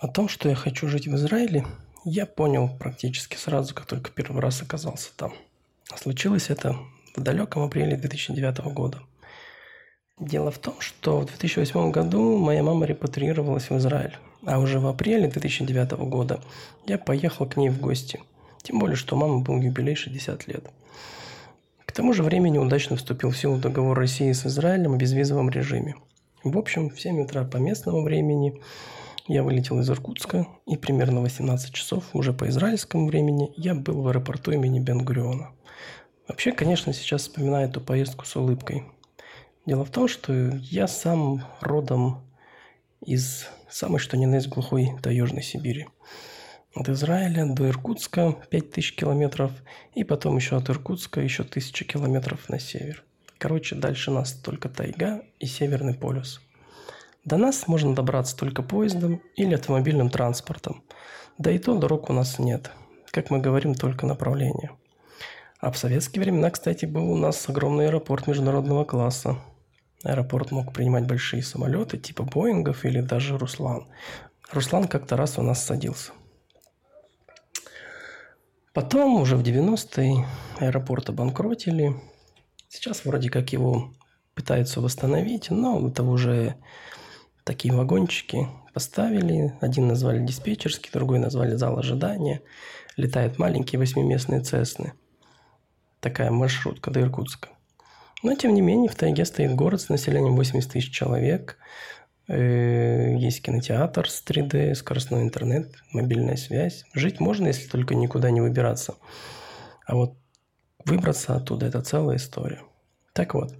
О том, что я хочу жить в Израиле, я понял практически сразу, как только первый раз оказался там. Случилось это в далеком апреле 2009 года. Дело в том, что в 2008 году моя мама репатриировалась в Израиль, а уже в апреле 2009 года я поехал к ней в гости. Тем более, что у мамы был юбилей 60 лет. К тому же времени удачно вступил в силу договор России с Израилем о безвизовом режиме. В общем, в 7 утра по местному времени я вылетел из Иркутска, и примерно 18 часов уже по израильскому времени я был в аэропорту имени Бен-Гуриона. Вообще, конечно, сейчас вспоминаю эту поездку с улыбкой – Дело в том, что я сам родом из самой что ни на есть глухой таежной Сибири. От Израиля до Иркутска 5000 километров, и потом еще от Иркутска еще 1000 километров на север. Короче, дальше нас только тайга и Северный полюс. До нас можно добраться только поездом или автомобильным транспортом. Да и то дорог у нас нет. Как мы говорим, только направление. А в советские времена, кстати, был у нас огромный аэропорт международного класса – Аэропорт мог принимать большие самолеты типа Боингов или даже Руслан. Руслан как-то раз у нас садился. Потом, уже в 90-е, аэропорт обанкротили. Сейчас вроде как его пытаются восстановить, но это уже такие вагончики поставили. Один назвали диспетчерский, другой назвали зал ожидания. Летают маленькие восьмиместные Цесны. Такая маршрутка до Иркутска. Но, тем не менее, в тайге стоит город с населением 80 тысяч человек. Э, есть кинотеатр с 3D, скоростной интернет, мобильная связь. Жить можно, если только никуда не выбираться. А вот выбраться оттуда – это целая история. Так вот,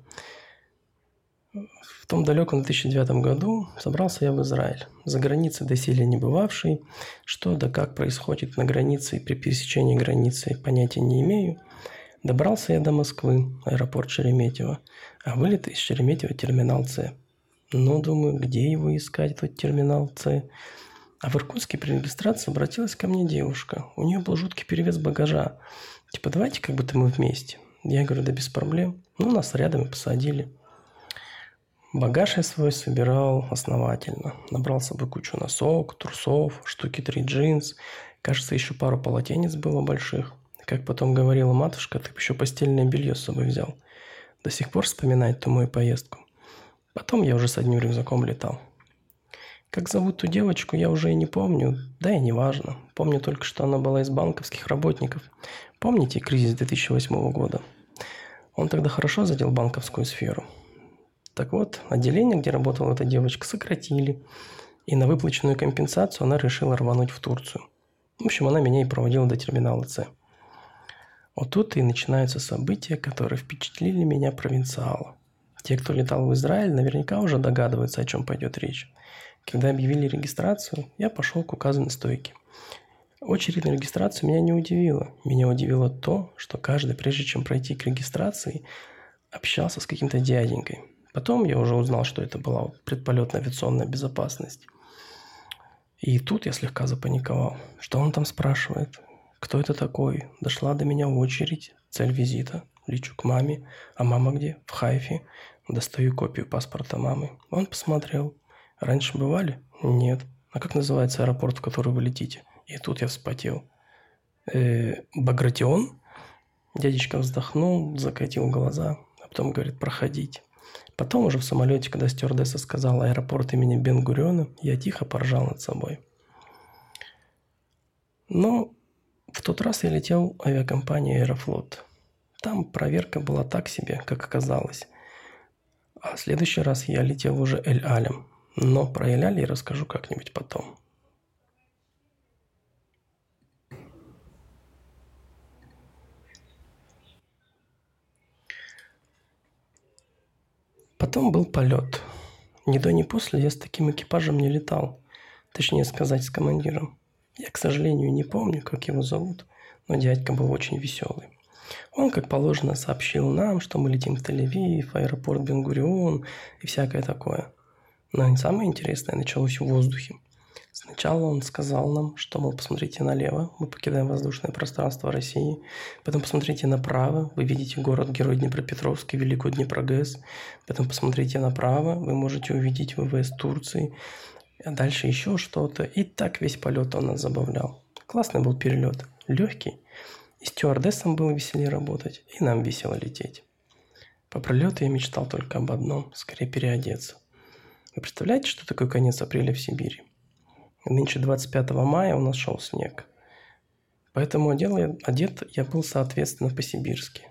в том далеком 2009 году собрался я в Израиль. За границей доселе не бывавший. Что да как происходит на границе и при пересечении границы, понятия не имею. Добрался я до Москвы, аэропорт Шереметьево, а вылет из Шереметьево терминал С. Ну, думаю, где его искать, этот терминал С? А в Иркутске при регистрации обратилась ко мне девушка. У нее был жуткий перевес багажа. Типа, давайте как будто мы вместе. Я говорю, да без проблем. Ну, нас рядом и посадили. Багаж я свой собирал основательно. Набрал с собой кучу носок, трусов, штуки три джинс. Кажется, еще пару полотенец было больших. Как потом говорила матушка, ты еще постельное белье с собой взял. До сих пор вспоминает ту мою поездку. Потом я уже с одним рюкзаком летал. Как зовут ту девочку, я уже и не помню, да и не важно. Помню только, что она была из банковских работников. Помните кризис 2008 года? Он тогда хорошо задел банковскую сферу. Так вот, отделение, где работала эта девочка, сократили. И на выплаченную компенсацию она решила рвануть в Турцию. В общем, она меня и проводила до терминала С. Вот тут и начинаются события, которые впечатлили меня провинциала. Те, кто летал в Израиль, наверняка уже догадываются, о чем пойдет речь. Когда объявили регистрацию, я пошел к указанной стойке. Очередь на регистрацию меня не удивила. Меня удивило то, что каждый, прежде чем пройти к регистрации, общался с каким-то дяденькой. Потом я уже узнал, что это была предполетная авиационная безопасность. И тут я слегка запаниковал. Что он там спрашивает? Кто это такой? Дошла до меня очередь. Цель визита. Лечу к маме. А мама где? В Хайфе. Достаю копию паспорта мамы. Он посмотрел. Раньше бывали? Нет. А как называется аэропорт, в который вы летите? И тут я вспотел. Э, Багратион? Дядечка вздохнул, закатил глаза, а потом говорит, проходить. Потом уже в самолете, когда стюардесса сказала аэропорт имени Бен-Гуриона, я тихо поржал над собой. Но в тот раз я летел авиакомпанией «Аэрофлот». Там проверка была так себе, как оказалось. А в следующий раз я летел уже Эль-Алем. Но про Эль-Аль я расскажу как-нибудь потом. Потом был полет. Ни до, ни после я с таким экипажем не летал. Точнее сказать, с командиром. Я, к сожалению, не помню, как его зовут, но дядька был очень веселый. Он, как положено, сообщил нам, что мы летим в Тель-Авив, аэропорт Бенгурион и всякое такое. Но самое интересное началось в воздухе. Сначала он сказал нам, что, мол, посмотрите налево, мы покидаем воздушное пространство России. Потом посмотрите направо, вы видите город-герой Днепропетровск и Великую Днепрогэс. Потом посмотрите направо, вы можете увидеть ВВС Турции. а дальше еще что-то. И так весь полет он нас забавлял. Классный был перелет, легкий. И стюардессам было веселее работать, и нам весело лететь. По пролету я мечтал только об одном – скорее переодеться. Вы представляете, что такое конец апреля в Сибири? Нынче 25 мая у нас шел снег. Поэтому одел, одет я был соответственно по-сибирски.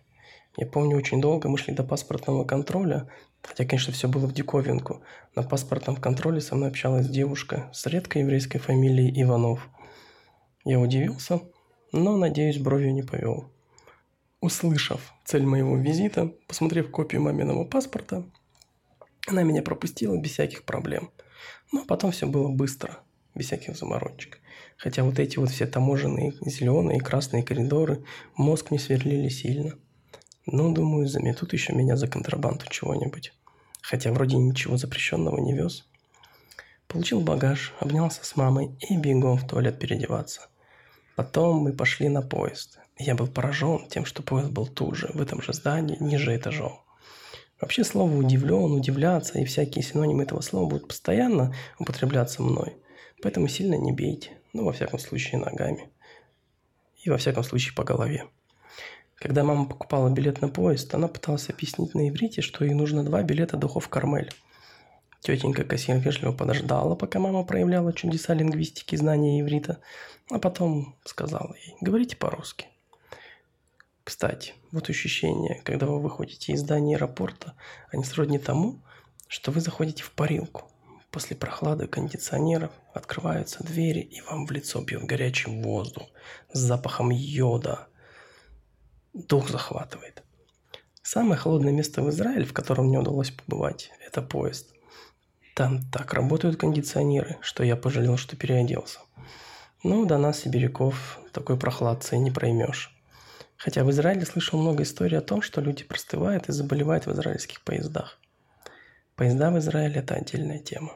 Я помню, очень долго мы шли до паспортного контроля, хотя, конечно, все было в диковинку. На паспортном контроле со мной общалась девушка с редкой еврейской фамилией Иванов. Я удивился, но, надеюсь, бровью не повел. Услышав цель моего визита, посмотрев копию маминого паспорта, она меня пропустила без всяких проблем. Но потом все было быстро, без всяких заморочек. Хотя вот эти вот все таможенные зеленые и красные коридоры мозг не сверлили сильно – ну, думаю, заметут еще меня за контрабанду чего-нибудь. Хотя вроде ничего запрещенного не вез. Получил багаж, обнялся с мамой и бегом в туалет переодеваться. Потом мы пошли на поезд. Я был поражен тем, что поезд был тут же, в этом же здании, ниже этажом. Вообще слово «удивлен», «удивляться» и всякие синонимы этого слова будут постоянно употребляться мной. Поэтому сильно не бейте. Ну, во всяком случае, ногами. И во всяком случае, по голове. Когда мама покупала билет на поезд, она пыталась объяснить на иврите, что ей нужно два билета духов Кармель. Тетенька кассир вежливо подождала, пока мама проявляла чудеса лингвистики и знания иврита, а потом сказала ей «говорите по-русски». Кстати, вот ощущение, когда вы выходите из здания аэропорта, они сродни тому, что вы заходите в парилку. После прохлады кондиционеров открываются двери, и вам в лицо бьет горячий воздух с запахом йода – дух захватывает. Самое холодное место в Израиле, в котором мне удалось побывать, это поезд. Там так работают кондиционеры, что я пожалел, что переоделся. Ну, до нас, сибиряков, такой прохладцы не проймешь. Хотя в Израиле слышал много историй о том, что люди простывают и заболевают в израильских поездах. Поезда в Израиле – это отдельная тема.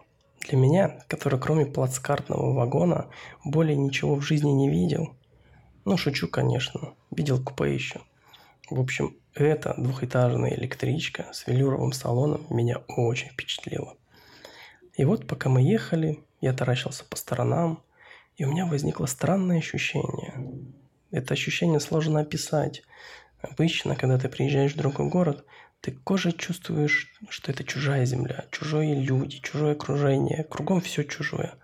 Для меня, который кроме плацкартного вагона более ничего в жизни не видел, ну, шучу, конечно, видел купе еще – в общем, эта двухэтажная электричка с велюровым салоном меня очень впечатлила. И вот пока мы ехали, я таращился по сторонам, и у меня возникло странное ощущение. Это ощущение сложно описать. Обычно, когда ты приезжаешь в другой город, ты кожей чувствуешь, что это чужая земля, чужие люди, чужое окружение, кругом все чужое.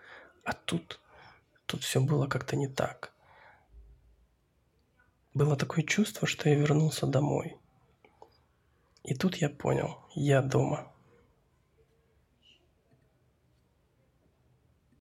А тут, тут все было как-то не так. Было такое чувство, что я вернулся домой. И тут я понял, я дома.